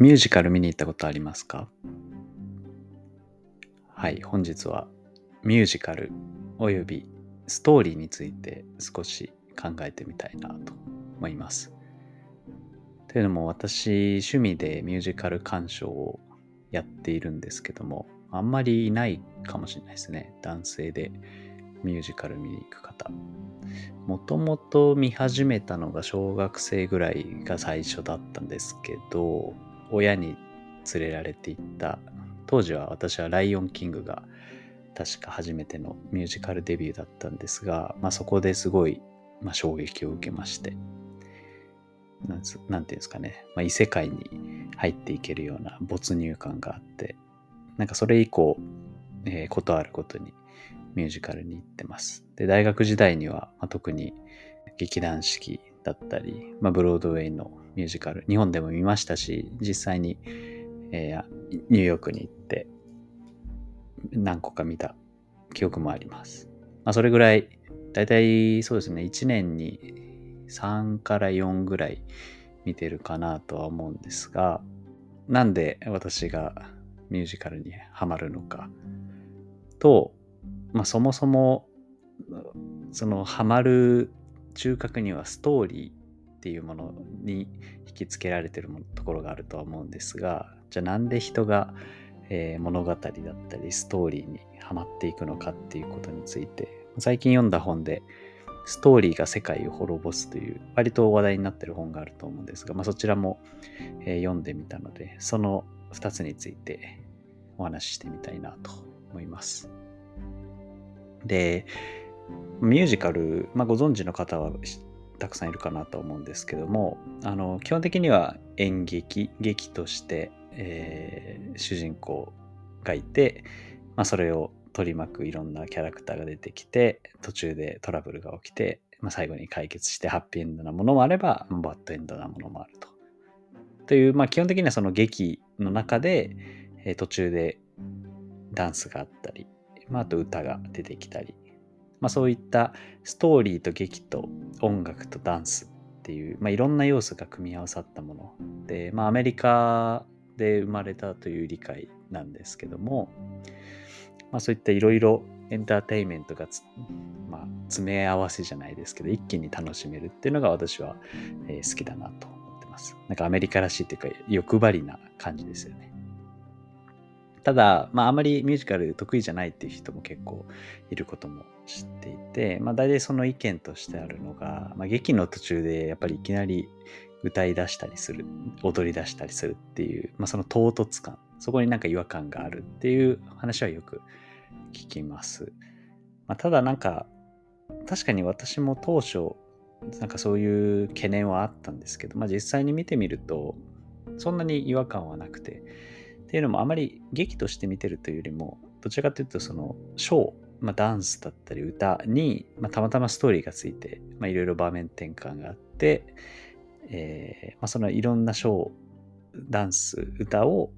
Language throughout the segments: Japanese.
ミュージカル見に行ったことありますか？はい、本日はミュージカルおよびストーリーについて少し考えてみたいなと思います。というのも私趣味でミュージカル鑑賞をやっているんですけどもあんまりいないかもしれないですね。男性でミュージカル見に行く方。もともと見始めたのが小学生ぐらいが最初だったんですけど親に連れられて行った。当時は私は「ライオンキング」が確か初めてのミュージカルデビューだったんですが、まあ、そこですごい、まあ、衝撃を受けまして。なんていうんですかね、まあ、異世界に入っていけるような没入感があって。なんかそれ以降、えー、ことあることにミュージカルに行ってます。で大学時代には、まあ、特に劇団四季だったり、まあ、ブロードウェイのミュージカル、日本でも見ましたし、実際に、えー、ニューヨークに行って何個か見た記憶もあります。まあ、それぐらい、だいたいそうですね、1年に3から4ぐらい見てるかなとは思うんですが、なんで私がミュージカルにハマるのかと、まあ、そもそもそのハマる中核にはストーリーっていうものに引きつけられてるところがあるとは思うんですがじゃあなんで人が、えー、物語だったりストーリーにはまっていくのかっていうことについて最近読んだ本でストーリーが世界を滅ぼすという割と話題になってる本があると思うんですが、まあ、そちらも、えー、読んでみたのでその2つについてお話ししてみたいなと思います。でミュージカル、まあ、ご存知の方はたくさんいるかなと思うんですけどもあの基本的には演劇劇として、えー、主人公がいて、まあ、それを取り巻くいろんなキャラクターが出てきて途中でトラブルが起きて、まあ、最後に解決してハッピーエンドなものもあればバッドエンドなものもあると。という、まあ、基本的にはその劇の中で、えー、途中でダンスがあったり、まあ、あと歌が出てきたりまあ、そういったストーリーと劇と音楽とダンスっていう、まあ、いろんな要素が組み合わさったもので、まあ、アメリカで生まれたという理解なんですけども、まあ、そういったいろいろエンターテインメントがまあ、詰め合わせじゃないですけど一気に楽しめるっていうのが私は、え、好きだなと思ってます。なんかアメリカらしいっていうか欲張りな感じですよね。ただ、まあ、あまりミュージカル得意じゃないっていう人も結構いることも知っていて、まあ、大体その意見としてあるのが、まあ、劇の途中でやっぱりいきなり歌い出したりする、踊り出したりするっていう、まあ、その唐突感、そこになんか違和感があるっていう話はよく聞きます。まあ、ただなんか、確かに私も当初、なんかそういう懸念はあったんですけど、まあ、実際に見てみると、そんなに違和感はなくて、っていうのもあまり劇として見てるというよりも、どちらかというとそのショー、まあ、ダンスだったり歌に、まあ、たまたまストーリーがついて、いろいろ場面転換があって、えーまあ、そのいろんなショー、ダンス、歌を、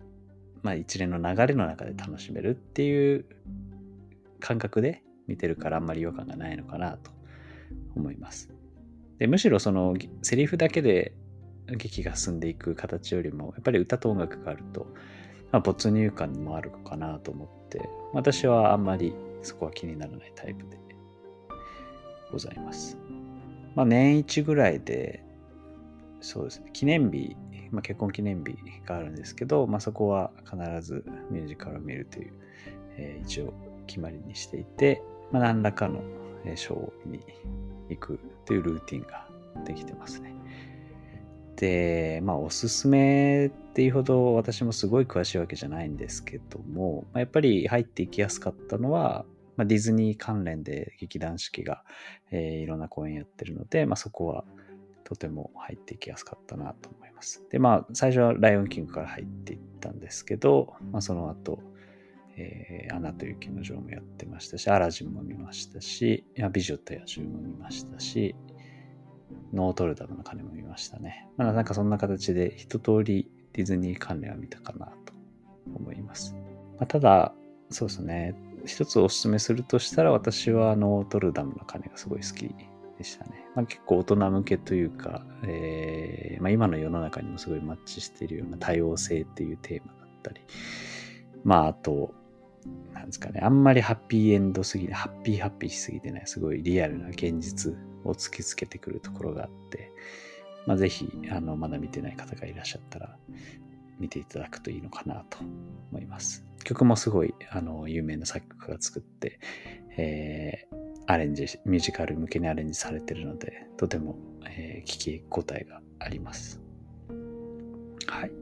まあ、一連の流れの中で楽しめるっていう感覚で見てるからあんまり違和感がないのかなと思います。でむしろそのセリフだけで劇が進んでいく形よりもやっぱり歌と音楽があるとまあ、没入感もあるかなと思って、私はあんまりそこは気にならないタイプでございます。まあ、年一ぐらいで、そうですね、記念日、まあ、結婚記念日があるんですけど、まあ、そこは必ずミュージカルを見るという、えー、一応決まりにしていて、まあ、何らかのショーに行くというルーティンができてますね。で、まあ、おすすめっていうほど私もすごい詳しいわけじゃないんですけども、まあ、やっぱり入っていきやすかったのは、まあ、ディズニー関連で劇団四季が、えー、いろんな公演やってるので、まあ、そこはとても入っていきやすかったなと思います。で、まあ、最初はライオンキングから入っていったんですけど、まあ、その後、えー、アナと雪の女王もやってましたし、アラジンも見ましたし、美女と野獣も見ましたし、ノートルダムの鐘も見ましたね。まあ、なんかそんな形で一通りディズニー関連は見たかなと思います。まあ、ただ、そうですね。一つお勧めするとしたら私はノートルダムの鐘がすごい好きでしたね。まあ、結構大人向けというか、えーまあ、今の世の中にもすごいマッチしているような多様性っていうテーマだったり、まああと、なんですかね、あんまりハッピーエンドすぎて、ハッピーハッピーしすぎてない、すごいリアルな現実を突きつけてくるところがあって、まあ、ぜひ、あの、まだ見てない方がいらっしゃったら、見ていただくといいのかなと思います。曲もすごい、あの、有名な作曲家が作って、えー、アレンジ、ミュージカル向けにアレンジされてるので、とても、えー、聞き応えがあります。はい。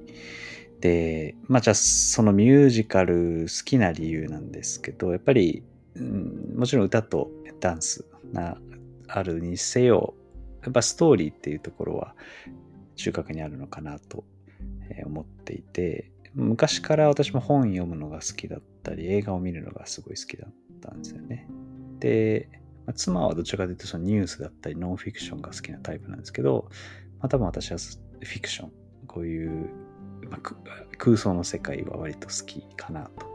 で、まあじゃあそのミュージカル好きな理由なんですけど、やっぱり、うん、もちろん歌とダンスがあるにせよ、やっぱストーリーっていうところは中核にあるのかなと思っていて、昔から私も本読むのが好きだったり、映画を見るのがすごい好きだったんですよね。で、まあ、妻はどちらかというとそのニュースだったりノンフィクションが好きなタイプなんですけど、まあ、多分私はフィクション、こういうまあ、空想の世界は割と好きかなと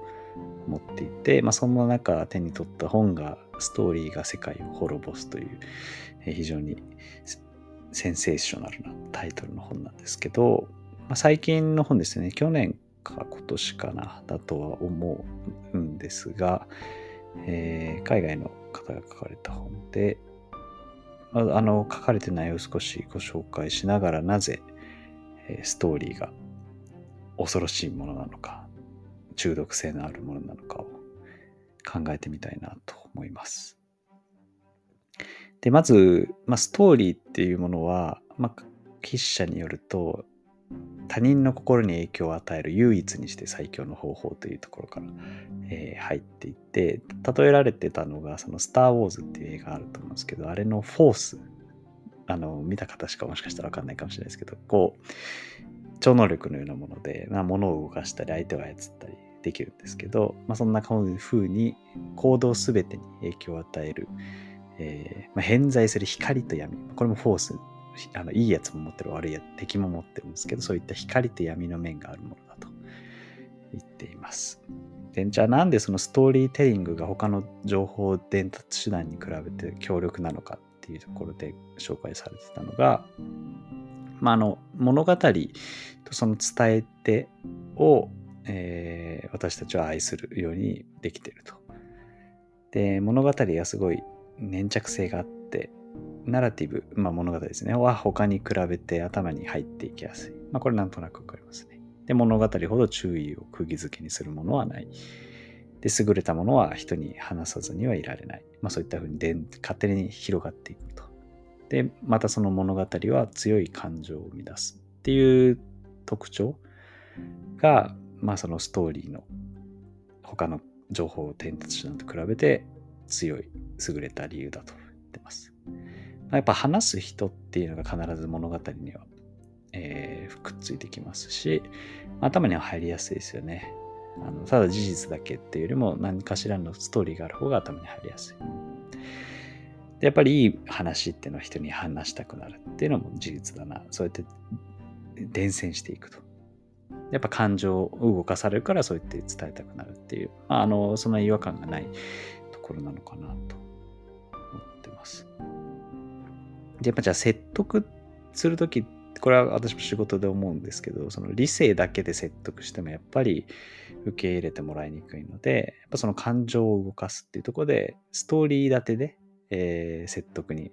思っていて、まあ、そんな中手に取った本がストーリーが世界を滅ぼすという、え、非常にセンセーショナルなタイトルの本なんですけど、まあ、最近の本ですね。去年か今年かなだとは思うんですが、えー、海外の方が書かれた本であの書かれてない内容を少しご紹介しながらなぜストーリーが恐ろしいものなのか、中毒性のあるものなのかを考えてみたいなと思います。で、まず、まあ、ストーリーっていうものは、まあ、筆者によると、他人の心に影響を与える唯一にして最強の方法というところから、えー、入っていって例えられてたのがその「スター・ウォーズ」っていう映画あると思うんですけどあれのフォースあの見た方しかもしかしたら分かんないかもしれないですけどこう超能力のようなもので、まあ、物を動かしたり相手を操ったりできるんですけど、まあ、そんな風に行動すべてに影響を与える、えー、まあ、偏在する光と闇。これもフォースあのいいやつも持ってる悪いや敵も持ってるんですけどそういった光と闇の面があるものだと言っています。でじゃあなんでそのストーリーテリングが他の情報伝達手段に比べて強力なのかっていうところで紹介されてたのがまあ、あの物語とその伝え手を、えー、私たちは愛するようにできてると。で物語がすごい粘着性があってナラティブ、まあ、物語ですねは他に比べて頭に入っていきやすい。まあ、これなんとなくわかりますね。で物語ほど注意を釘付けにするものはない。で優れたものは人に話さずにはいられない。まあ、そういったふうに勝手に広がっていくと。で、またその物語は強い感情を生み出すっていう特徴が、まあそのストーリーの他の情報を伝達手段と比べて強い、優れた理由だと言ってます。やっぱ話す人っていうのが必ず物語には、えー、くっついてきますし、頭には入りやすいですよね。あのただ事実だけっていうよりも何かしらのストーリーがある方が頭に入りやすい。やっぱりいい話っていうのは人に話したくなるっていうのも事実だな。そうやって伝染していくと。やっぱ感情を動かされるからそうやって伝えたくなるっていう、まあ、あの、そんな違和感がないところなのかなと思ってます。で、やっぱじゃあ説得するとき、これは私も仕事で思うんですけど、その理性だけで説得してもやっぱり受け入れてもらいにくいので、やっぱその感情を動かすっていうところで、ストーリー立てでえー、説得に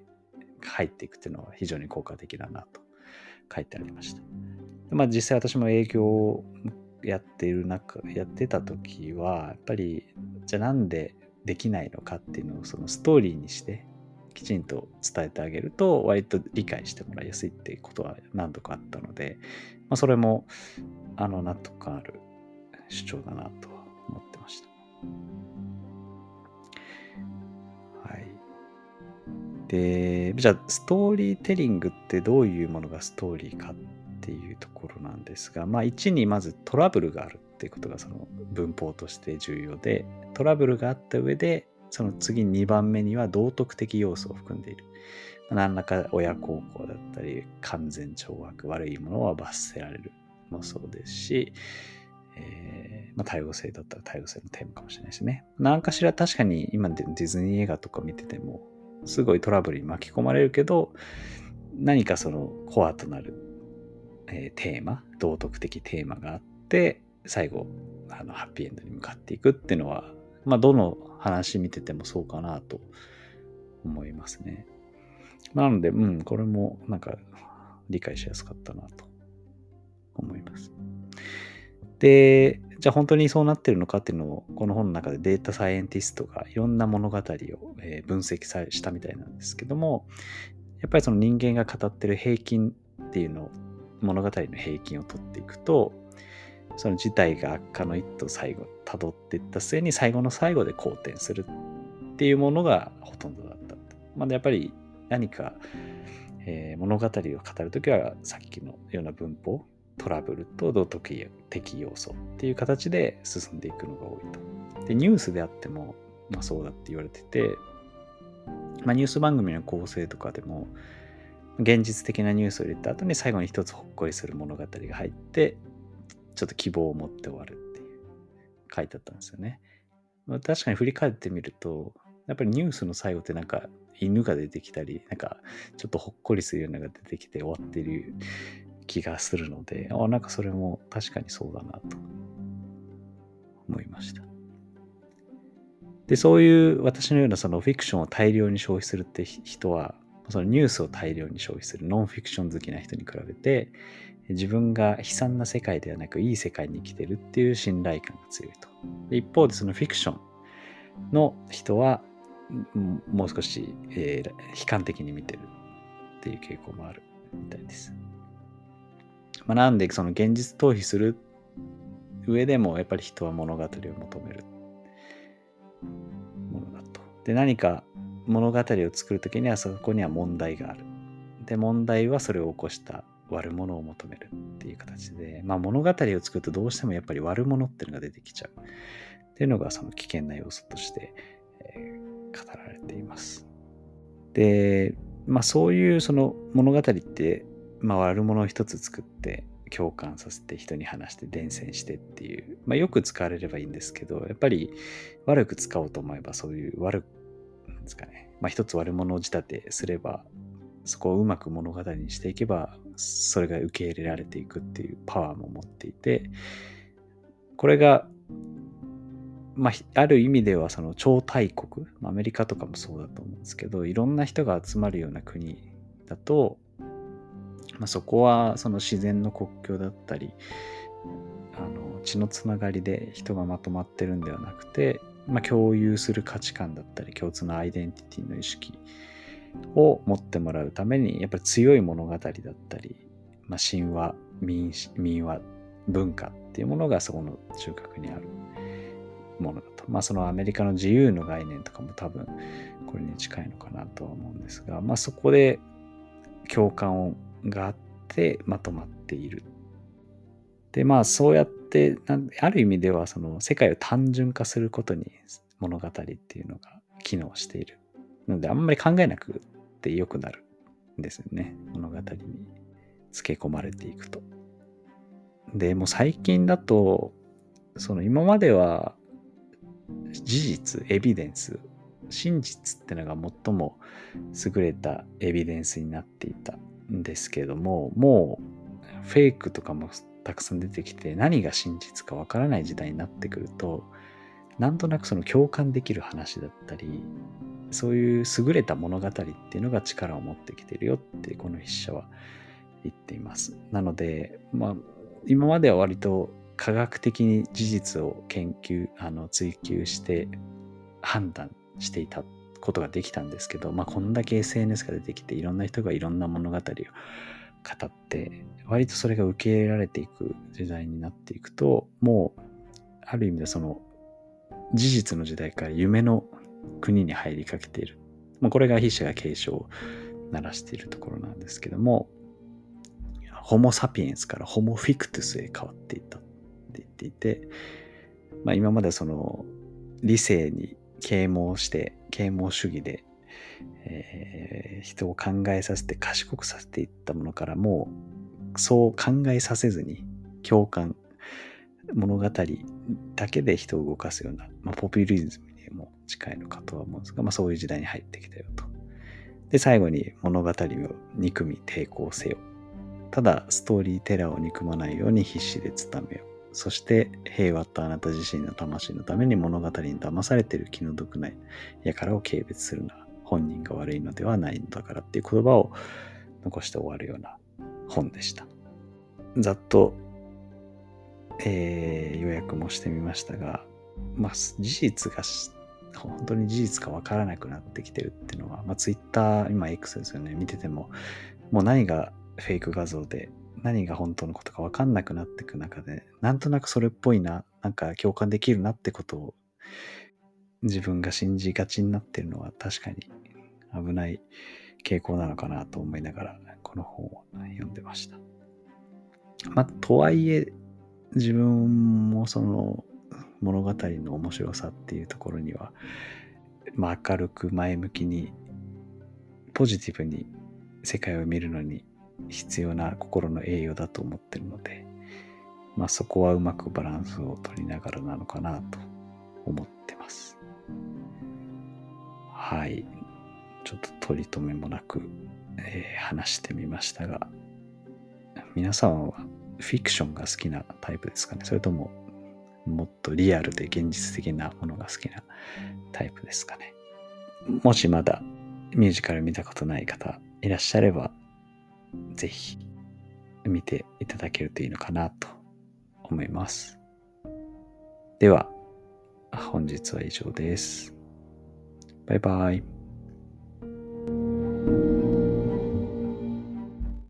入っていくっていうのは非常に効果的だなと書いてありました。まあ実際私も営業をやっている中、やってた時は、やっぱり、じゃあなんでできないのかっていうのをそのストーリーにしてきちんと伝えてあげると割と理解してもらいやすいっていうことは何度かあったので、まあ、それもあの納得感ある主張だなとは思ってました。で、じゃあストーリーテリングってどういうものがストーリーかっていうところなんですが、まあ1にまずトラブルがあるっていうことがその文法として重要で、トラブルがあった上で、その次2番目には道徳的要素を含んでいる。何らか親孝行だったり、完全懲悪、悪いものは罰せられるもそうですし、えー、まあ、多様性だったら多様性のテーマかもしれないですね。何かしら確かに今ディズニー映画とか見てても、すごいトラブルに巻き込まれるけど、何かそのコアとなる、えー、テーマ、道徳的テーマがあって、最後、あの、ハッピーエンドに向かっていくっていうのは、まあ、どの話見ててもそうかなと思いますね。なので、うん、これもなんか理解しやすかったなと思います。で、じゃあ本当にそうなってるのかっていうのを、この本の中でデータサイエンティストがいろんな物語を分析したみたいなんですけども、やっぱりその人間が語ってる平均っていうのを、物語の平均を取っていくと、その事態が悪化の一途を最後辿っていった末に最後の最後で好転するっていうものがほとんどだった。まあ、やっぱり何か、えー、物語を語るときはさっきのような文法トラブルと道徳的要素っていう形で進んでいくのが多いと。で、ニュースであっても、まあ、そうだって言われてて、まあ、ニュース番組の構成とかでも、現実的なニュースを入れた後に最後に一つほっこりする物語が入って、ちょっと希望を持って終わるっていう書いてあったんですよね。まあ、確かに振り返ってみると、やっぱりニュースの最後ってなんか犬が出てきたり、なんかちょっとほっこりするようなのが出てきて終わってる気がするので、あ、なんかそれも確かにそうだなと思いました。で、そういう私のようなそのフィクションを大量に消費するって人は、そのニュースを大量に消費するノンフィクション好きな人に比べて、自分が悲惨な世界ではなくいい世界に生きてるっていう信頼感が強いと。一方でそのフィクションの人はもう少し、えー、悲観的に見てるっていう傾向もあるみたいです。まあ、なんでその現実逃避する上でもやっぱり人は物語を求めるものだと。で何か物語を作る時にはそこには問題がある。で問題はそれを起こした悪者を求めるっていう形で、まあ、物語を作るとどうしてもやっぱり悪者っていうのが出てきちゃうっていうのがその危険な要素として、えー、語られています。で、まあ、そういうその物語ってまあ、悪者を一つ作って共感させて人に話して伝染してっていう、まあ、よく使われればいいんですけどやっぱり悪く使おうと思えばそういう悪なんですかね、まあ、一つ悪者を仕立てすればそこをうまく物語にしていけばそれが受け入れられていくっていうパワーも持っていてこれがまあ、ある意味ではその超大国、アメリカとかもそうだと思うんですけど、いろんな人が集まるような国だと、まあ、そこはその自然の国境だったりあの血のつながりで人がまとまってるんではなくて、まあ、共有する価値観だったり共通のアイデンティティの意識を持ってもらうためにやっぱり強い物語だったり、まあ、神話民民話文化っていうものがそこの中核にあるものだと。まあそのアメリカの自由の概念とかも多分これに近いのかなとは思うんですが、まあそこで共感をがあってまとまっている。でまあそうやってある意味ではその世界を単純化することに物語っていうのが機能している。なのであんまり考えなくてよくなるんですよね。物語に付け込まれていくと。でもう最近だとその今までは事実エビデンス真実ってのが最も優れたエビデンスになっていたんですけどももうフェイクとかもたくさん出てきて何が真実かわからない時代になってくるとなんとなくその共感できる話だったりそういう優れた物語っていうのが力を持ってきてるよってこの筆者は言っています。なので、まあ、今までは割と科学的に事実を研究、あの追求して判断していたことができたんですけど、まあ、こんだけ SNS が出てきていろんな人がいろんな物語を語って割とそれが受け入れられていく時代になっていくともうある意味でその事実の時代から夢の国に入りかけている、まあ、これが筆者が警鐘を鳴らしているところなんですけどもホモ・サピエンスからホモ・フィクトゥスへ変わっていったって言っていて、まあ、今までその理性に啓蒙して啓蒙主義で、えー、人を考えさせて賢くさせていったものからもうそう考えさせずに共感物語だけで人を動かすような、まあ、ポピュリズムにも近いのかとは思うんですが、まあ、そういう時代に入ってきたよとで、最後に物語を憎み抵抗せよ。ただ、ストーリーテラーを憎まないように必死で務めよ。そして平和とあなた自身の魂のために物語に騙されている気の毒ない輩を軽蔑するな。本人が悪いのではないのだからっていう言葉を残して終わるような本でした。ざっと、えー、予約もしてみましたが、まあ、事実が本当に事実かわからなくなってきてるっていうのは、まあ、Twitter、今 X ですよね、見てても、もう何がフェイク画像で、何が本当のことかわかんなくなっていく中で、なんとなくそれっぽいな、なんか共感できるなってことを自分が信じがちになってるのは確かに危ない傾向なのかなと思いながら、この本を読んでました。まあ、とはいえ、自分もその物語の面白さっていうところには、まあ、明るく前向きに、ポジティブに世界を見るのに必要な心の栄養だと思ってるので、まあ、そこはうまくバランスを取りながらなのかなと思ってます。はい。ちょっと取り留めもなく、えー、話してみましたが、皆さんはフィクションが好きなタイプですかね？それとももっとリアルで現実的なものが好きなタイプですかね？もしまだミュージカル見たことない方いらっしゃれば、ぜひ見ていただけるといいのかなと思います。では、本日は以上です。バイバイ。